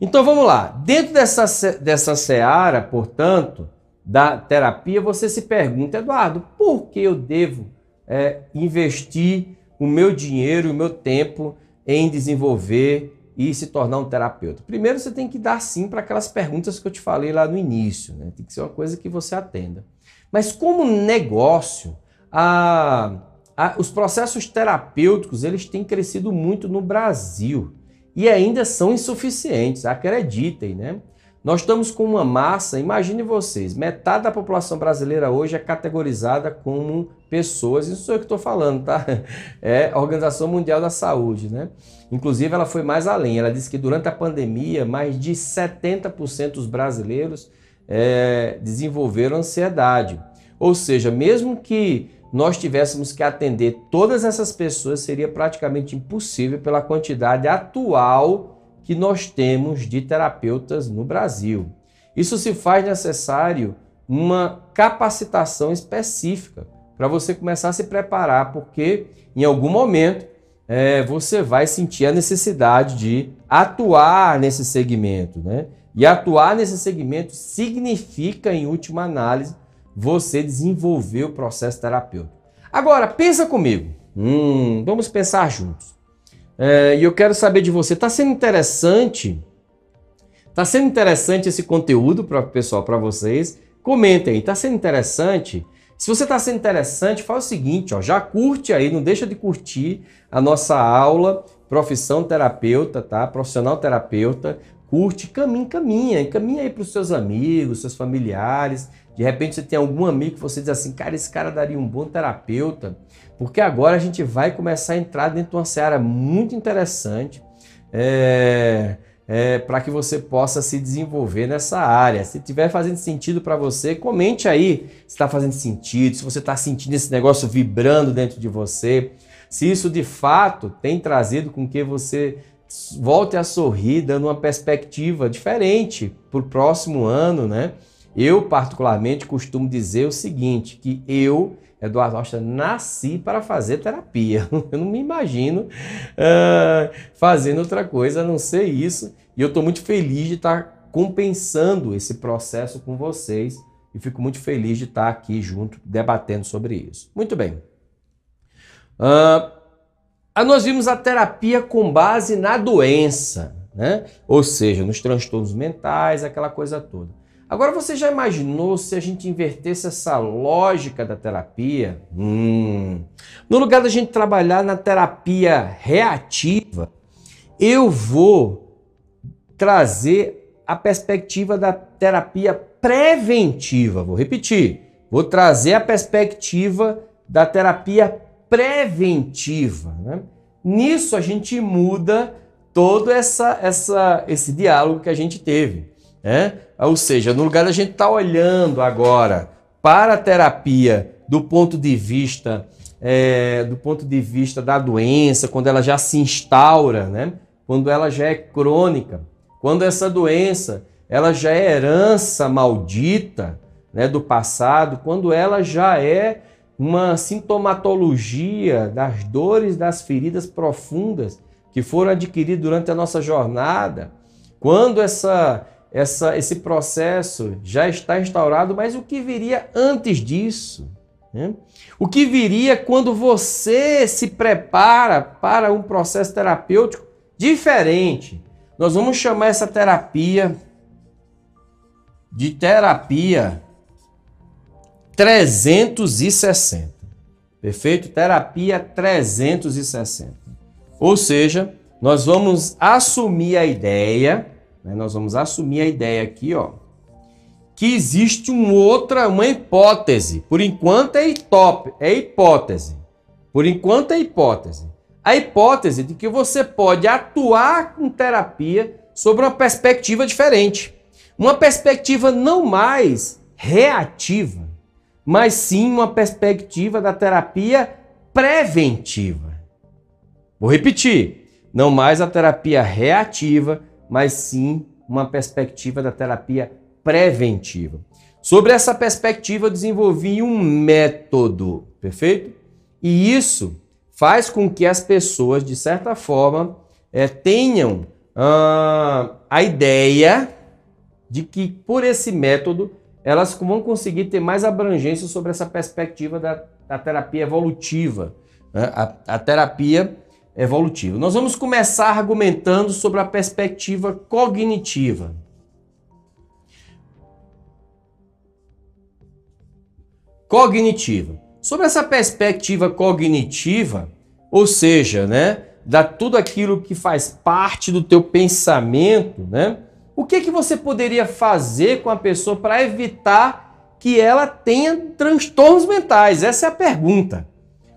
Então vamos lá. Dentro dessa, dessa seara, portanto, da terapia, você se pergunta, Eduardo, por que eu devo é, investir o meu dinheiro, o meu tempo em desenvolver e se tornar um terapeuta? Primeiro, você tem que dar sim para aquelas perguntas que eu te falei lá no início. Né? Tem que ser uma coisa que você atenda. Mas como negócio, a, a, os processos terapêuticos eles têm crescido muito no Brasil e ainda são insuficientes, acreditem, né? Nós estamos com uma massa, imagine vocês, metade da população brasileira hoje é categorizada como pessoas, isso é o que estou falando, tá? É a Organização Mundial da Saúde, né? Inclusive, ela foi mais além, ela disse que durante a pandemia, mais de 70% dos brasileiros é, desenvolveram ansiedade. Ou seja, mesmo que nós tivéssemos que atender todas essas pessoas, seria praticamente impossível pela quantidade atual que nós temos de terapeutas no Brasil. Isso se faz necessário uma capacitação específica para você começar a se preparar, porque em algum momento é, você vai sentir a necessidade de atuar nesse segmento. Né? E atuar nesse segmento significa, em última análise, você desenvolver o processo terapêutico. Agora, pensa comigo. Hum, vamos pensar juntos. É, e eu quero saber de você, está sendo interessante? Está sendo interessante esse conteúdo pessoal, para vocês? Comentem, está sendo interessante? Se você está sendo interessante, faz o seguinte, ó, já curte aí, não deixa de curtir a nossa aula Profissão Terapeuta, tá? Profissional Terapeuta. Curte, caminha, caminha, caminha aí para os seus amigos, seus familiares, de repente você tem algum amigo que você diz assim, cara, esse cara daria um bom terapeuta, porque agora a gente vai começar a entrar dentro de uma seara muito interessante é, é, para que você possa se desenvolver nessa área. Se estiver fazendo sentido para você, comente aí se está fazendo sentido, se você está sentindo esse negócio vibrando dentro de você, se isso de fato tem trazido com que você volte a sorrir, dando uma perspectiva diferente para o próximo ano, né? Eu, particularmente, costumo dizer o seguinte, que eu, Eduardo Rocha, nasci para fazer terapia. Eu não me imagino uh, fazendo outra coisa a não ser isso. E eu estou muito feliz de estar compensando esse processo com vocês e fico muito feliz de estar aqui junto, debatendo sobre isso. Muito bem. Uh, nós vimos a terapia com base na doença, né? ou seja, nos transtornos mentais, aquela coisa toda. Agora você já imaginou se a gente invertesse essa lógica da terapia? Hum. No lugar da gente trabalhar na terapia reativa, eu vou trazer a perspectiva da terapia preventiva. Vou repetir. Vou trazer a perspectiva da terapia preventiva. Né? Nisso a gente muda todo essa, essa, esse diálogo que a gente teve. Né? Ou seja, no lugar da gente estar tá olhando agora para a terapia do ponto de vista é, do ponto de vista da doença, quando ela já se instaura, né? quando ela já é crônica, quando essa doença ela já é herança maldita né, do passado, quando ela já é uma sintomatologia das dores, das feridas profundas que foram adquiridas durante a nossa jornada, quando essa essa, esse processo já está instaurado, mas o que viria antes disso? Né? O que viria quando você se prepara para um processo terapêutico diferente? Nós vamos chamar essa terapia de terapia 360. Perfeito? Terapia 360. Ou seja, nós vamos assumir a ideia né? Nós vamos assumir a ideia aqui, ó, que existe uma outra, uma hipótese. Por enquanto é, top, é hipótese. Por enquanto é hipótese. A hipótese de que você pode atuar com terapia sobre uma perspectiva diferente. Uma perspectiva não mais reativa, mas sim uma perspectiva da terapia preventiva. Vou repetir, não mais a terapia reativa, mas sim uma perspectiva da terapia preventiva. Sobre essa perspectiva, eu desenvolvi um método, perfeito? E isso faz com que as pessoas, de certa forma, é, tenham ah, a ideia de que, por esse método, elas vão conseguir ter mais abrangência sobre essa perspectiva da, da terapia evolutiva. Né? A, a terapia evolutiva. Nós vamos começar argumentando sobre a perspectiva cognitiva. Cognitiva. Sobre essa perspectiva cognitiva, ou seja, né, da tudo aquilo que faz parte do teu pensamento, né? O que que você poderia fazer com a pessoa para evitar que ela tenha transtornos mentais? Essa é a pergunta.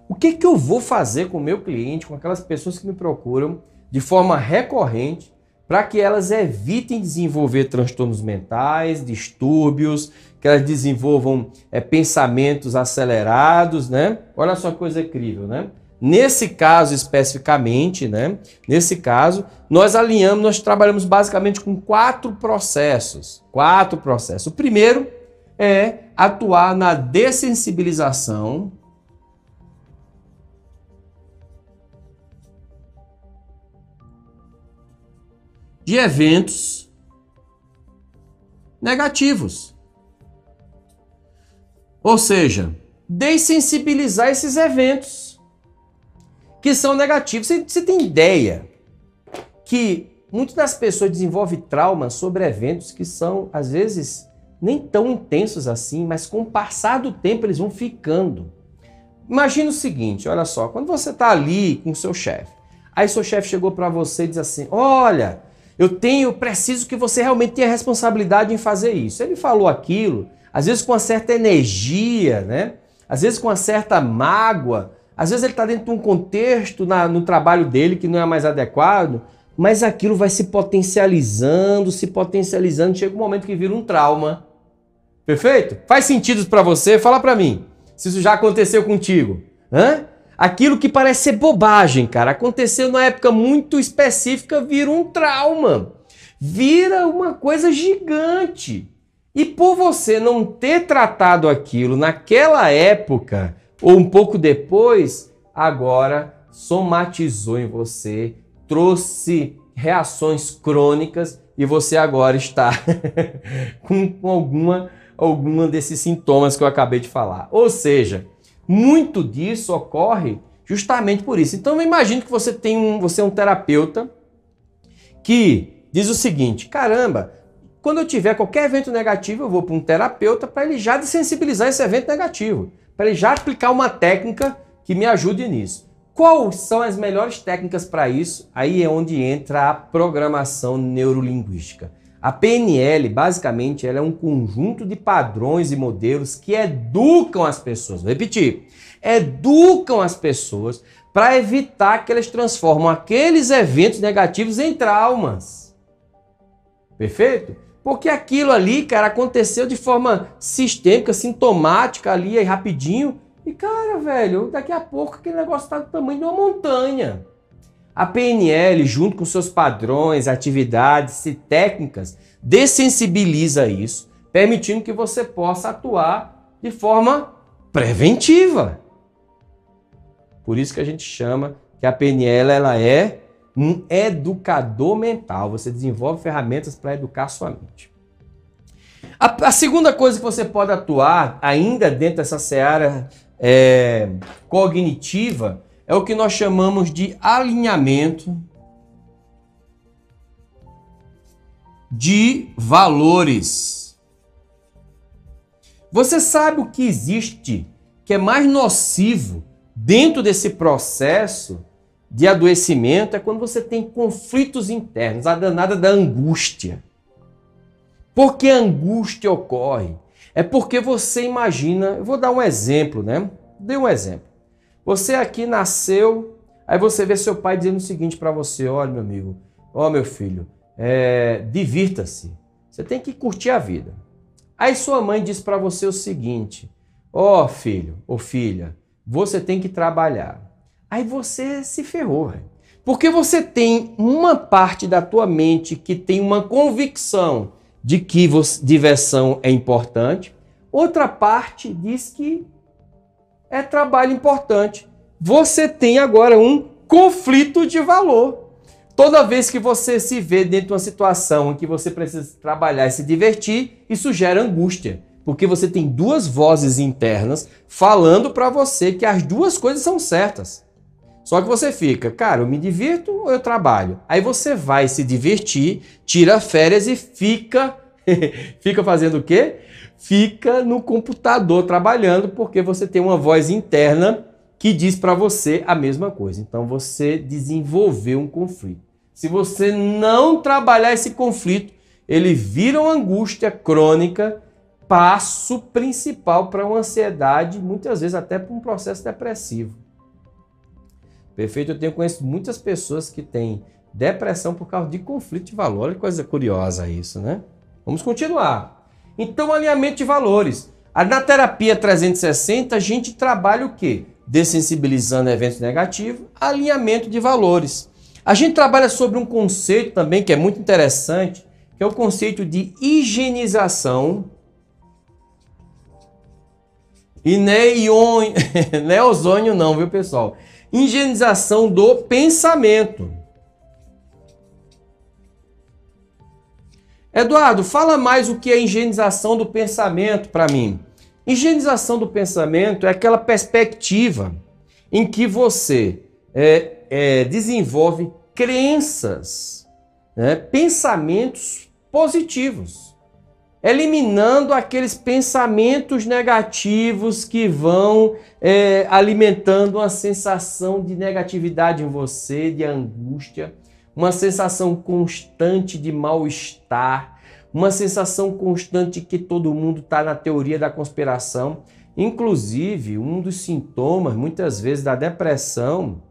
O que, que eu vou fazer com o meu cliente, com aquelas pessoas que me procuram de forma recorrente, para que elas evitem desenvolver transtornos mentais, distúrbios, que elas desenvolvam é, pensamentos acelerados, né? Olha só que coisa incrível, né? Nesse caso especificamente, né? Nesse caso, nós alinhamos, nós trabalhamos basicamente com quatro processos. Quatro processos. O primeiro é atuar na dessensibilização de eventos negativos. Ou seja, dessensibilizar esses eventos que são negativos. Você, você tem ideia que muitas das pessoas desenvolvem traumas sobre eventos que são, às vezes, nem tão intensos assim, mas com o passar do tempo eles vão ficando. Imagina o seguinte, olha só, quando você está ali com o seu chefe, aí seu chefe chegou para você e diz assim, olha, eu tenho, preciso que você realmente tenha responsabilidade em fazer isso. Ele falou aquilo, às vezes com uma certa energia, né? Às vezes com uma certa mágoa, às vezes ele está dentro de um contexto na, no trabalho dele que não é mais adequado, mas aquilo vai se potencializando, se potencializando, chega um momento que vira um trauma. Perfeito? Faz sentido para você? Fala para mim. Se isso já aconteceu contigo. Hã? Aquilo que parece ser bobagem, cara, aconteceu numa época muito específica, vira um trauma. Vira uma coisa gigante. E por você não ter tratado aquilo naquela época ou um pouco depois, agora somatizou em você, trouxe reações crônicas e você agora está com alguma alguma desses sintomas que eu acabei de falar. Ou seja, muito disso ocorre justamente por isso. Então eu imagino que você tem um, você é um terapeuta que diz o seguinte: caramba, quando eu tiver qualquer evento negativo, eu vou para um terapeuta para ele já desensibilizar esse evento negativo, para ele já aplicar uma técnica que me ajude nisso. Quais são as melhores técnicas para isso? Aí é onde entra a programação neurolinguística. A PNL, basicamente, ela é um conjunto de padrões e modelos que educam as pessoas. Vou repetir. Educam as pessoas para evitar que elas transformem aqueles eventos negativos em traumas. Perfeito? Porque aquilo ali, cara, aconteceu de forma sistêmica, sintomática ali, aí rapidinho. E, cara, velho, daqui a pouco aquele negócio está do tamanho de uma montanha. A PNL, junto com seus padrões, atividades e técnicas, dessensibiliza isso, permitindo que você possa atuar de forma preventiva. Por isso que a gente chama que a PNL ela é um educador mental. Você desenvolve ferramentas para educar sua mente. A, a, segunda coisa que você pode atuar, ainda dentro dessa seara é, cognitiva, é o que nós chamamos de alinhamento de valores. Você sabe o que existe que é mais nocivo dentro desse processo de adoecimento é quando você tem conflitos internos, a danada da angústia. Por que a angústia ocorre? É porque você imagina, eu vou dar um exemplo, né? Dei um exemplo. Você aqui nasceu, aí você vê seu pai dizendo o seguinte para você: olha, meu amigo, ó, meu filho, é, divirta-se. Você tem que curtir a vida. Aí sua mãe diz para você o seguinte: Ó oh, filho ou filha, você tem que trabalhar. Aí você se ferrou. Porque você tem uma parte da tua mente que tem uma convicção de que diversão é importante, outra parte diz que é trabalho importante. Você tem agora um conflito de valor. Toda vez que você se vê dentro de uma situação em que você precisa trabalhar e se divertir, isso gera angústia, porque você tem duas vozes internas falando para você que as duas coisas são certas. Só que você fica, cara, eu me divirto ou eu trabalho? Aí você vai se divertir, tira férias e fica fica fazendo o quê? Fica no computador trabalhando porque você tem uma voz interna que diz para você a mesma coisa. Então você desenvolveu um conflito. Se você não trabalhar esse conflito, ele vira uma angústia crônica, passo principal para uma ansiedade, muitas vezes até para um processo depressivo. Perfeito? Eu tenho conhecido muitas pessoas que têm depressão por causa de conflito de valor. Olha que coisa curiosa isso, né? Vamos continuar. Então, alinhamento de valores. Na terapia 360, a gente trabalha o quê? dessensibilizando eventos negativos, alinhamento de valores. A gente trabalha sobre um conceito também que é muito interessante, que é o conceito de higienização e neon, não ozônio não, viu pessoal? Higienização do pensamento. Eduardo, fala mais o que é higienização do pensamento para mim. Higienização do pensamento é aquela perspectiva em que você é, é, desenvolve crenças, né, pensamentos positivos, eliminando aqueles pensamentos negativos que vão é, alimentando uma sensação de negatividade em você, de angústia, uma sensação constante de mal-estar uma sensação constante que todo mundo está na teoria da conspiração. Inclusive, um dos sintomas, muitas vezes, da depressão,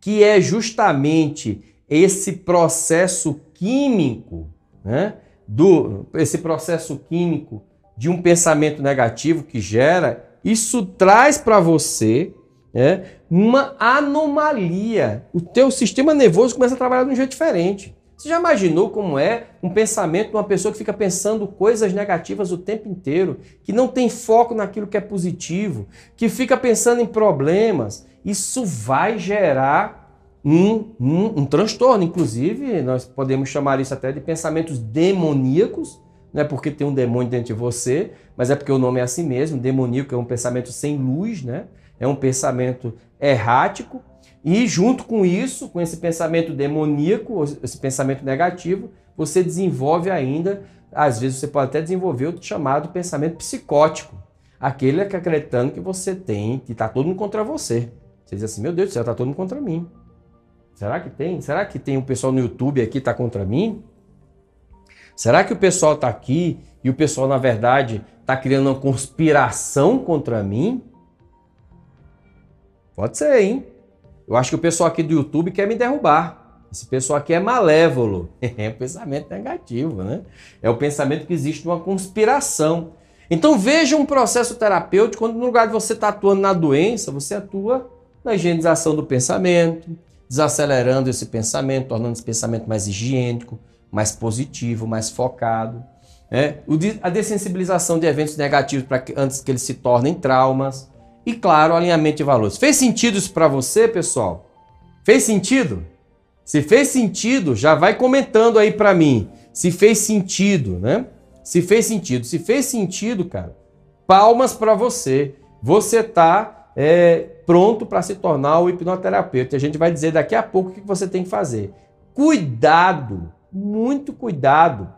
que é justamente esse processo químico, né? Do, esse processo químico de um pensamento negativo que gera, isso traz para você né, uma anomalia. O teu sistema nervoso começa a trabalhar de um jeito diferente. Você já imaginou como é um pensamento de uma pessoa que fica pensando coisas negativas o tempo inteiro, que não tem foco naquilo que é positivo, que fica pensando em problemas? Isso vai gerar um, um, um transtorno. Inclusive, nós podemos chamar isso até de pensamentos demoníacos, não é porque tem um demônio dentro de você, mas é porque o nome é assim mesmo. Demoníaco é um pensamento sem luz, né? É um pensamento errático e junto com isso, com esse pensamento demoníaco, esse pensamento negativo, você desenvolve ainda, às vezes você pode até desenvolver o chamado pensamento psicótico. Aquele que acreditando que você tem, que está todo mundo contra você. Você diz assim, meu Deus do céu, está todo mundo contra mim. Será que tem? Será que tem um pessoal no YouTube aqui que está contra mim? Será que o pessoal está aqui e o pessoal, na verdade, está criando uma conspiração contra mim? Pode ser, hein? Eu acho que o pessoal aqui do YouTube quer me derrubar. Esse pessoal aqui é malévolo. É um pensamento negativo, né? É o pensamento que existe uma conspiração. Então veja um processo terapêutico quando no lugar de você estar tá atuando na doença, você atua na higienização do pensamento, desacelerando esse pensamento, tornando esse pensamento mais higiênico, mais positivo, mais focado. Né? A dessensibilização de eventos negativos para antes que eles se tornem traumas e, claro, alinhamento de valores. Fez sentido isso para você, pessoal? Fez sentido? Se fez sentido, já vai comentando aí para mim. Se fez sentido, né? Se fez sentido. Se fez sentido, cara, palmas para você. Você tá é, pronto para se tornar o hipnoterapeuta. A gente vai dizer daqui a pouco o que você tem que fazer. Cuidado, muito cuidado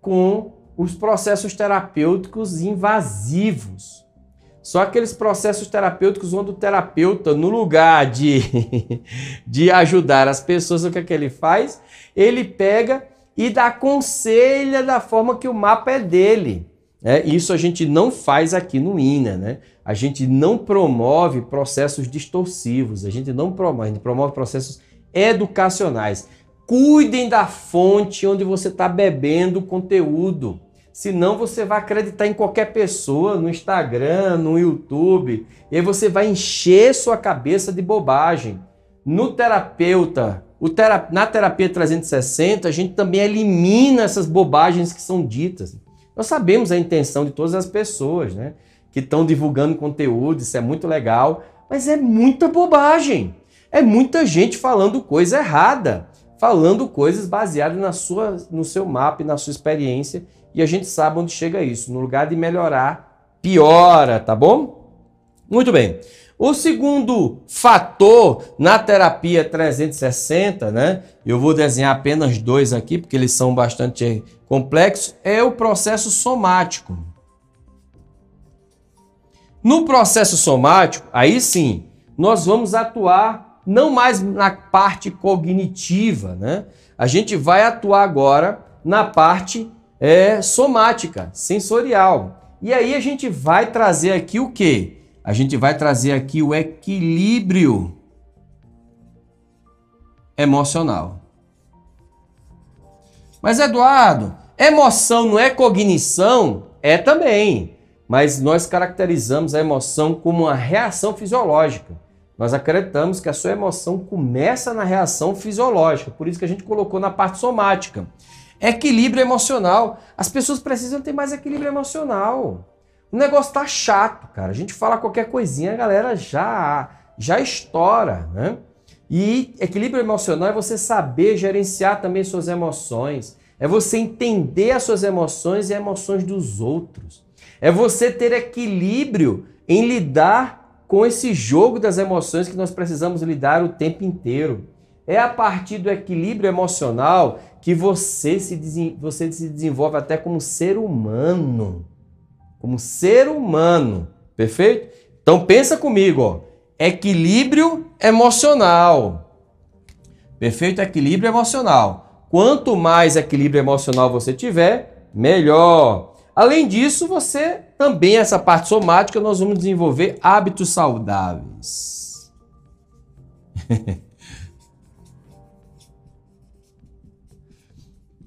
com os processos terapêuticos invasivos. Só aqueles processos terapêuticos onde o terapeuta, no lugar de, de ajudar as pessoas, o que, é que ele faz? Ele pega e dá conselha da forma que o mapa é dele. É, isso a gente não faz aqui no INA, né? A gente não promove processos distorsivos, a gente não promove, gente promove processos educacionais. Cuidem da fonte onde você está bebendo conteúdo. Senão você vai acreditar em qualquer pessoa no Instagram, no YouTube, e aí você vai encher sua cabeça de bobagem. No terapeuta, terap na terapia 360, a gente também elimina essas bobagens que são ditas. Nós sabemos a intenção de todas as pessoas, né? Que estão divulgando conteúdo, isso é muito legal, mas é muita bobagem. É muita gente falando coisa errada, falando coisas baseadas na sua, no seu mapa e na sua experiência e a gente sabe onde chega isso. No lugar de melhorar, piora, tá bom? Muito bem. O segundo fator na terapia 360, né? Eu vou desenhar apenas dois aqui, porque eles são bastante complexos, é o processo somático. No processo somático, aí sim, nós vamos atuar não mais na parte cognitiva, né? A gente vai atuar agora na parte é, somática, sensorial. E aí a gente vai trazer aqui o que? A gente vai trazer aqui o equilíbrio emocional. Mas Eduardo, emoção não é cognição? É também. Mas nós caracterizamos a emoção como uma reação fisiológica. Nós acreditamos que a sua emoção começa na reação fisiológica, por isso que a gente colocou na parte somática. Equilíbrio emocional. As pessoas precisam ter mais equilíbrio emocional. O negócio tá chato, cara. A gente fala qualquer coisinha, a galera já já estoura, né? E equilíbrio emocional é você saber gerenciar também suas emoções. É você entender as suas emoções e as emoções dos outros. É você ter equilíbrio em lidar com esse jogo das emoções que nós precisamos lidar o tempo inteiro. É a partir do equilíbrio emocional que você se, você se desenvolve até como ser humano. Como ser humano. Perfeito? Então pensa comigo, ó. Equilíbrio emocional. Perfeito? Equilíbrio emocional. Quanto mais equilíbrio emocional você tiver, melhor. Além disso, você também, essa parte somática, nós vamos desenvolver hábitos saudáveis.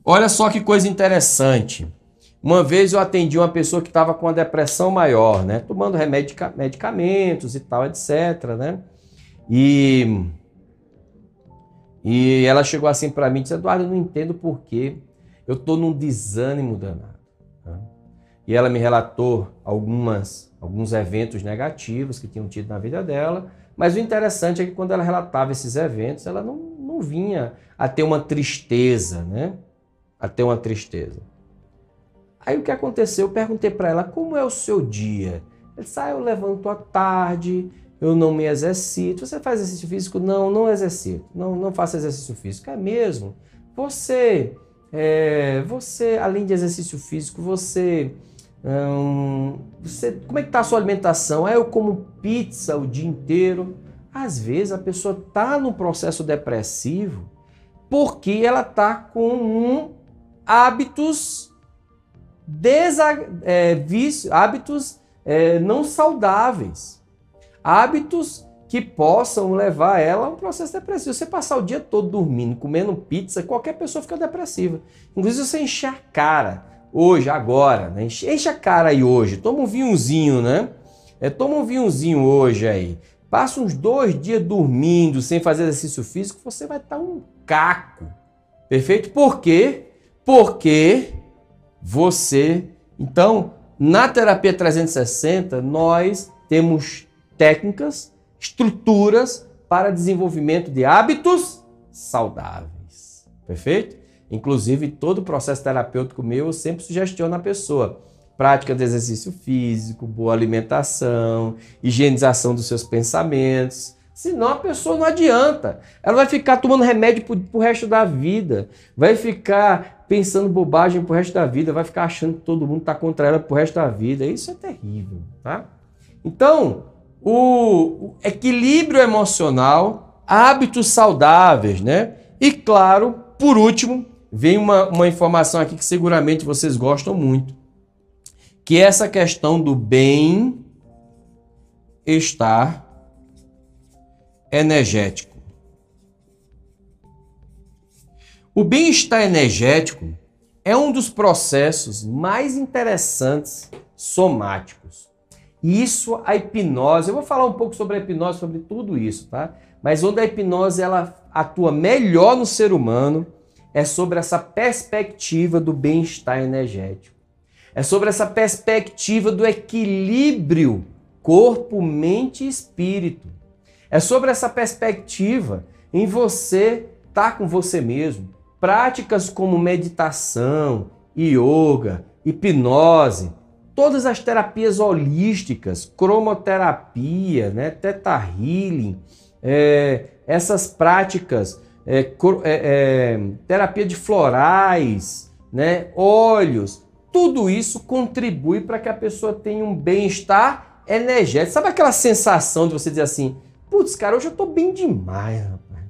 Olha só que coisa interessante. Uma vez eu atendi uma pessoa que estava com uma depressão maior, né? Tomando remédio, medicamentos e tal, etc, né? E, e ela chegou assim para mim e disse, Eduardo, eu não entendo por que eu estou num desânimo danado. E ela me relatou algumas, alguns eventos negativos que tinham tido na vida dela, mas o interessante é que quando ela relatava esses eventos, ela não, não vinha a ter uma tristeza, né? A ter uma tristeza. Aí o que aconteceu? Eu perguntei para ela como é o seu dia. Ela disse: ah, eu levanto à tarde, eu não me exercito. Você faz exercício físico? Não, não exercito. Não, não faço exercício físico. É mesmo? Você, é, você além de exercício físico, você, hum, você, como é que tá a sua alimentação? Ah, eu como pizza o dia inteiro. Às vezes a pessoa está no processo depressivo porque ela está com um hábitos desa, é, vício, hábitos é, não saudáveis, hábitos que possam levar ela a um processo depressivo. Você passar o dia todo dormindo, comendo pizza, qualquer pessoa fica depressiva. Inclusive você encher a cara hoje, agora, né? enche a cara aí hoje, toma um vinhozinho, né? É, toma um vinhozinho hoje aí. Passa uns dois dias dormindo, sem fazer exercício físico, você vai estar um caco. Perfeito? Por quê? Porque você. Então, na terapia 360, nós temos técnicas, estruturas para desenvolvimento de hábitos saudáveis. Perfeito? Inclusive, todo o processo terapêutico meu, eu sempre sugestiono a pessoa. Prática de exercício físico, boa alimentação, higienização dos seus pensamentos, Senão a pessoa não adianta. Ela vai ficar tomando remédio pro, pro resto da vida. Vai ficar pensando bobagem pro resto da vida. Vai ficar achando que todo mundo está contra ela pro resto da vida. Isso é terrível, tá? Então, o, o equilíbrio emocional, hábitos saudáveis, né? E claro, por último, vem uma, uma informação aqui que seguramente vocês gostam muito, que é essa questão do bem-estar energético. O bem-estar energético é um dos processos mais interessantes somáticos. Isso a hipnose, eu vou falar um pouco sobre a hipnose, sobre tudo isso, tá? Mas onde a hipnose ela atua melhor no ser humano é sobre essa perspectiva do bem-estar energético. É sobre essa perspectiva do equilíbrio corpo, mente e espírito. É sobre essa perspectiva em você estar tá com você mesmo. Práticas como meditação, yoga, hipnose, todas as terapias holísticas, cromoterapia, né, teta healing, é, essas práticas, é, é, é, terapia de florais, né, óleos, tudo isso contribui para que a pessoa tenha um bem-estar energético. Sabe aquela sensação de você dizer assim, putz, cara, hoje eu estou bem demais, rapaz.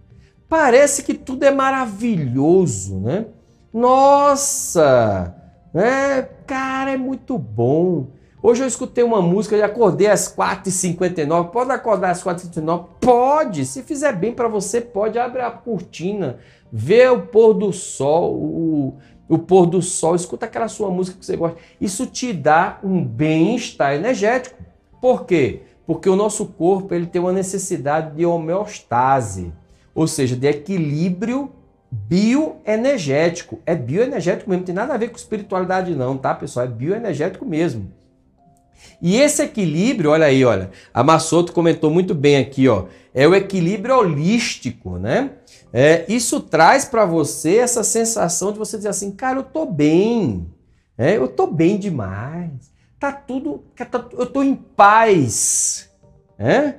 Parece que tudo é maravilhoso, né? Nossa, né? Cara, é muito bom. Hoje eu escutei uma música e acordei às 4h59. Pode acordar às 4h59? Pode! Se fizer bem para você, pode. Abre a cortina, vê o pôr do sol, o, o pôr do sol, escuta aquela sua música que você gosta. Isso te dá um bem-estar energético. Por quê? Porque o nosso corpo ele tem uma necessidade de homeostase ou seja, de equilíbrio bioenergético. É bioenergético mesmo, não tem nada a ver com espiritualidade não, tá, pessoal? É bioenergético mesmo. E esse equilíbrio, olha aí, olha, a Massoto comentou muito bem aqui, ó, é o equilíbrio holístico, né? É, isso traz para você essa sensação de você dizer assim, cara, eu tô bem, é, eu tô bem demais, tá tudo, tá, eu tô em paz, é?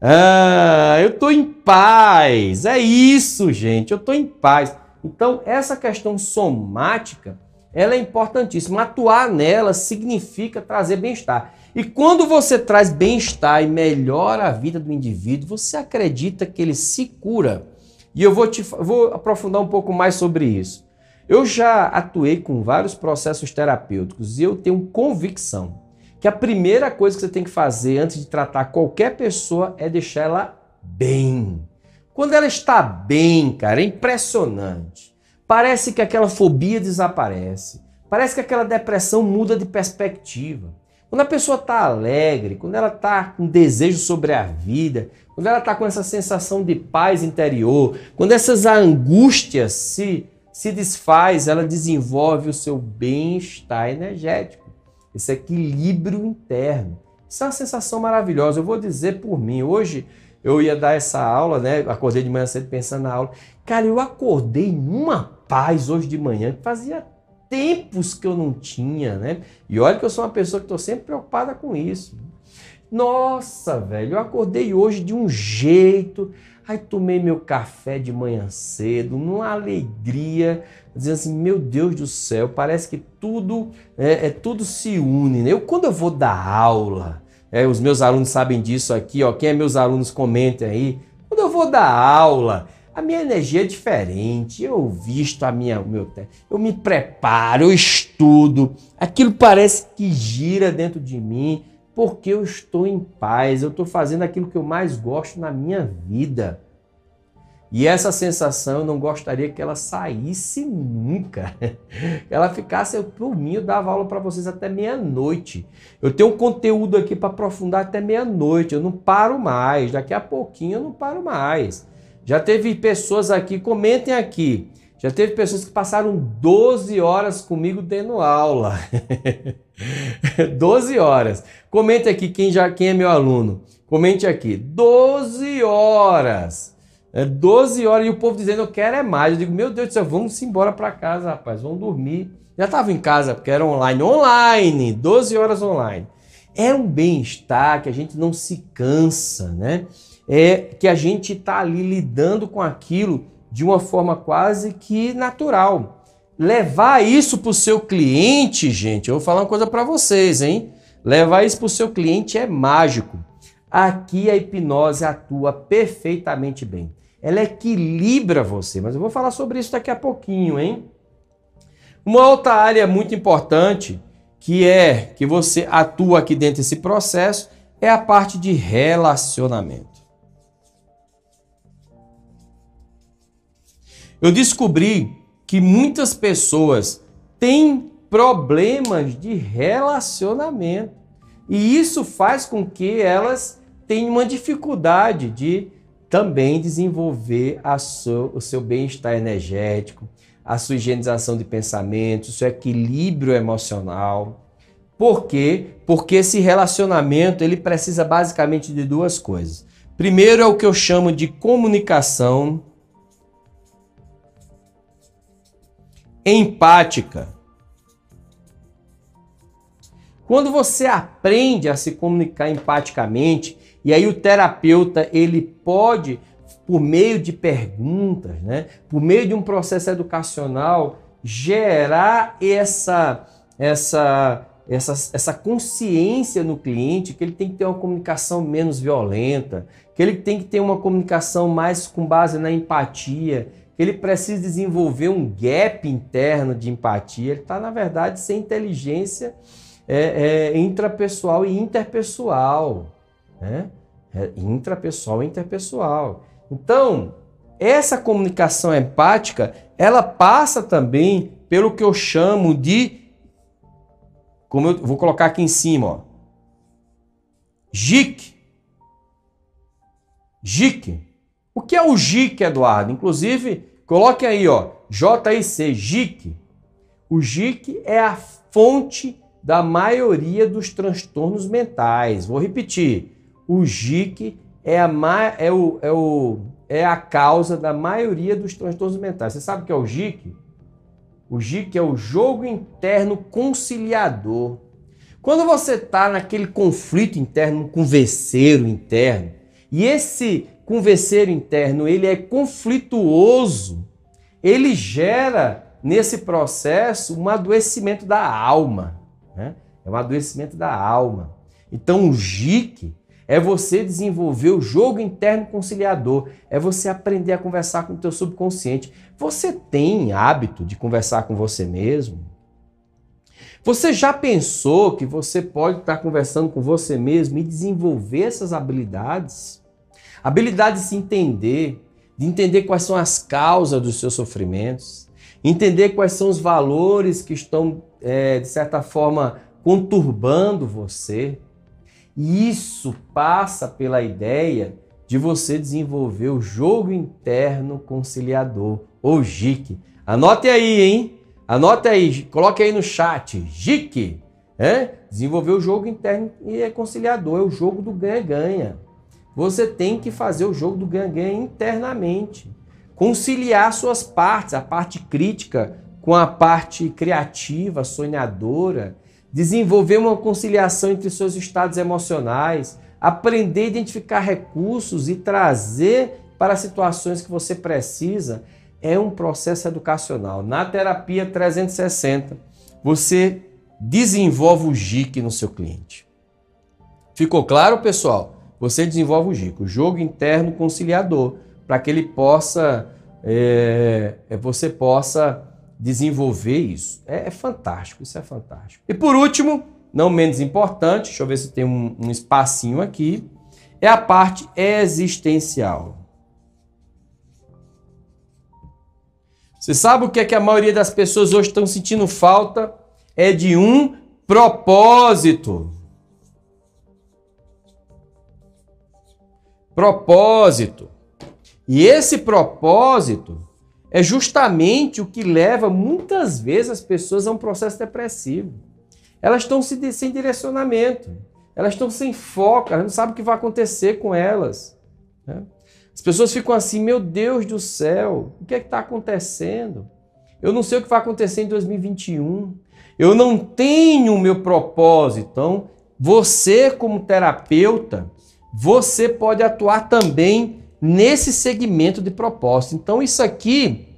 Ah, eu estou em paz. É isso, gente. Eu estou em paz. Então, essa questão somática, ela é importantíssima. Atuar nela significa trazer bem-estar. E quando você traz bem-estar e melhora a vida do indivíduo, você acredita que ele se cura. E eu vou te vou aprofundar um pouco mais sobre isso. Eu já atuei com vários processos terapêuticos e eu tenho convicção que a primeira coisa que você tem que fazer antes de tratar qualquer pessoa é deixar ela bem. Quando ela está bem, cara, é impressionante. Parece que aquela fobia desaparece. Parece que aquela depressão muda de perspectiva. Quando a pessoa está alegre, quando ela está com desejo sobre a vida, quando ela está com essa sensação de paz interior, quando essas angústias se, se desfaz, ela desenvolve o seu bem-estar energético esse equilíbrio interno. Isso é uma sensação maravilhosa. Eu vou dizer por mim, hoje eu ia dar essa aula, né? Acordei de manhã cedo pensando na aula. Cara, eu acordei numa paz hoje de manhã que fazia tempos que eu não tinha, né? E olha que eu sou uma pessoa que estou sempre preocupada com isso. Nossa, velho, eu acordei hoje de um jeito. Aí tomei meu café de manhã cedo, numa alegria, dizendo assim, meu Deus do céu, parece que tudo é, é tudo se une. Né? Eu quando eu vou dar aula, é, os meus alunos sabem disso aqui, ó. Quem é meus alunos comentem aí. Quando eu vou dar aula, a minha energia é diferente. Eu visto a minha, meu, eu me preparo, eu estudo. Aquilo parece que gira dentro de mim porque eu estou em paz, eu estou fazendo aquilo que eu mais gosto na minha vida. E essa sensação eu não gostaria que ela saísse nunca. ela ficasse, eu, por mim, eu dava aula para vocês até meia-noite. Eu tenho um conteúdo aqui para aprofundar até meia-noite. Eu não paro mais. Daqui a pouquinho eu não paro mais. Já teve pessoas aqui, comentem aqui. Já teve pessoas que passaram 12 horas comigo tendo aula. 12 horas. Comente aqui quem já quem é meu aluno. Comente aqui. 12 horas. É 12 horas e o povo dizendo eu quero é mais. Eu digo, meu Deus do céu, vamos embora para casa, rapaz. Vamos dormir. Já estava em casa porque era online. Online, 12 horas online. É um bem-estar que a gente não se cansa, né? É que a gente está ali lidando com aquilo de uma forma quase que natural. Levar isso para o seu cliente, gente, eu vou falar uma coisa para vocês, hein? Levar isso para o seu cliente é mágico. Aqui a hipnose atua perfeitamente bem. Ela equilibra você, mas eu vou falar sobre isso daqui a pouquinho, hein? Uma outra área muito importante que é que você atua aqui dentro desse processo é a parte de relacionamento. Eu descobri que muitas pessoas têm problemas de relacionamento. E isso faz com que elas tenham uma dificuldade de também desenvolver seu, o seu bem-estar energético, a sua higienização de pensamentos, o seu equilíbrio emocional. Por quê? Porque esse relacionamento ele precisa basicamente de duas coisas. Primeiro é o que eu chamo de comunicação empática. Quando você aprende a se comunicar empaticamente, e aí o terapeuta ele pode, por meio de perguntas, né, por meio de um processo educacional, gerar essa, essa, essa, essa consciência no cliente que ele tem que ter uma comunicação menos violenta, que ele tem que ter uma comunicação mais com base na empatia, ele precisa desenvolver um gap interno de empatia. Ele está, na verdade, sem inteligência é, é, intrapessoal e interpessoal. Né? É, intrapessoal e interpessoal. Então, essa comunicação empática, ela passa também pelo que eu chamo de, como eu vou colocar aqui em cima, ó, JIC. JIC. O que é o JIC, Eduardo? Inclusive, coloque aí, ó, JIC, JIC. O JIC é a fonte da maioria dos transtornos mentais. Vou repetir. O JIC é a, é o, é o, é a causa da maioria dos transtornos mentais. Você sabe o que é o JIC? O JIC é o jogo interno conciliador. Quando você está naquele conflito interno, um converseiro interno, e esse converseiro interno ele é conflituoso, ele gera nesse processo um adoecimento da alma. Né? É um adoecimento da alma. Então o JIC é você desenvolver o jogo interno conciliador, é você aprender a conversar com o teu subconsciente. Você tem hábito de conversar com você mesmo? Você já pensou que você pode estar conversando com você mesmo e desenvolver essas habilidades? Habilidade de se entender, de entender quais são as causas dos seus sofrimentos, entender quais são os valores que estão, é, de certa forma, conturbando você. Isso passa pela ideia de você desenvolver o jogo interno conciliador, ou JIC. Anote aí, hein? Anote aí, coloque aí no chat, JIC. É? Desenvolver o jogo interno e é conciliador, é o jogo do ganha-ganha. Você tem que fazer o jogo do ganha-ganha internamente. Conciliar suas partes, a parte crítica com a parte criativa, sonhadora, desenvolver uma conciliação entre seus estados emocionais, aprender a identificar recursos e trazer para situações que você precisa, é um processo educacional. Na terapia 360, você desenvolve o JIC no seu cliente. Ficou claro, pessoal? Você desenvolve o JIC, o jogo interno conciliador, para que ele possa, é, você possa desenvolver isso. É, é, fantástico, isso é fantástico. E por último, não menos importante, deixa eu ver se tem um, um espacinho aqui, é a parte existencial. Você sabe o que é que a maioria das pessoas hoje estão sentindo falta? É de um propósito. Propósito. E esse propósito é justamente o que leva muitas vezes as pessoas a um processo depressivo. Elas estão sem direcionamento, elas estão sem foco, elas não sabem o que vai acontecer com elas. Né? As pessoas ficam assim: meu Deus do céu, o que é está acontecendo? Eu não sei o que vai acontecer em 2021. Eu não tenho o meu propósito. Então, você, como terapeuta, você pode atuar também nesse segmento de propósito. Então isso aqui,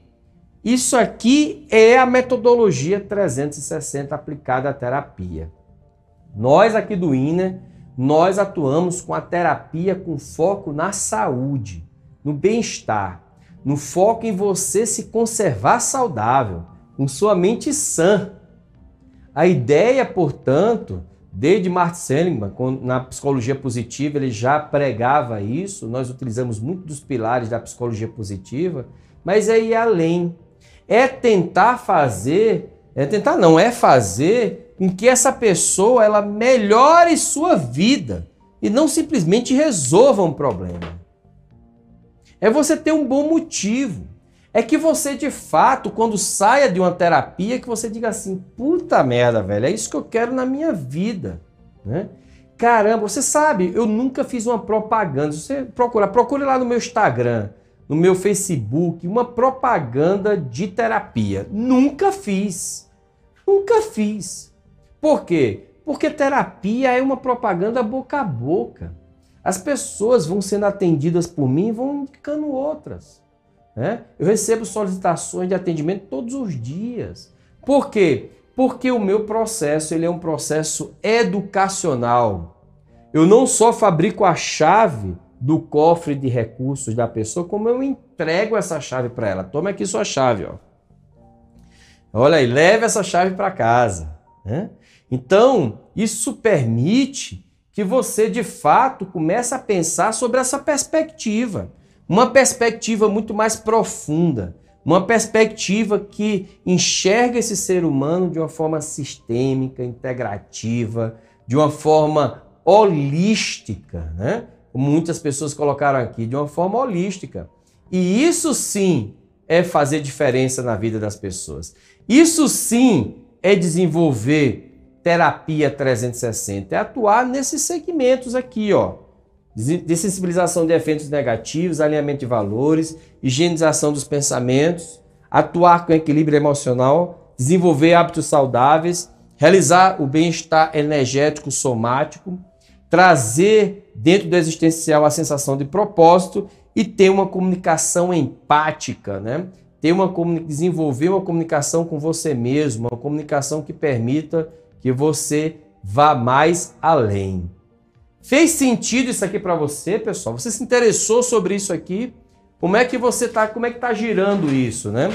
isso aqui é a metodologia 360 aplicada à terapia. Nós aqui do INA, nós atuamos com a terapia com foco na saúde, no bem-estar, no foco em você se conservar saudável, com sua mente sã. A ideia, portanto, Desde Martin Seligman, na psicologia positiva, ele já pregava isso. Nós utilizamos muito dos pilares da psicologia positiva, mas é ir além. É tentar fazer É tentar não, é fazer com que essa pessoa ela melhore sua vida e não simplesmente resolva um problema. É você ter um bom motivo. É que você de fato, quando saia de uma terapia, que você diga assim: puta merda, velho, é isso que eu quero na minha vida. Né? Caramba, você sabe, eu nunca fiz uma propaganda. Você procura, procure lá no meu Instagram, no meu Facebook, uma propaganda de terapia. Nunca fiz. Nunca fiz. Por quê? Porque terapia é uma propaganda boca a boca. As pessoas vão sendo atendidas por mim e vão indicando outras. Né? Eu recebo solicitações de atendimento todos os dias. Por quê? Porque o meu processo ele é um processo educacional. Eu não só fabrico a chave do cofre de recursos da pessoa, como eu entrego essa chave para ela. Toma aqui sua chave, ó. Olha aí, leve essa chave para casa. Né? Então, isso permite que você de fato comece a pensar sobre essa perspectiva. Uma perspectiva muito mais profunda, uma perspectiva que enxerga esse ser humano de uma forma sistêmica, integrativa, de uma forma holística, né? Muitas pessoas colocaram aqui, de uma forma holística. E isso sim é fazer diferença na vida das pessoas. Isso sim é desenvolver terapia 360, é atuar nesses segmentos aqui, ó. Dessensibilização de efeitos negativos, alinhamento de valores, higienização dos pensamentos, atuar com equilíbrio emocional, desenvolver hábitos saudáveis, realizar o bem-estar energético somático, trazer dentro do existencial a sensação de propósito e ter uma comunicação empática, né? Ter uma desenvolver uma comunicação com você mesmo, uma comunicação que permita que você vá mais além. Fez sentido isso aqui para você, pessoal? Você se interessou sobre isso aqui? Como é que você tá, como é que tá girando isso, né?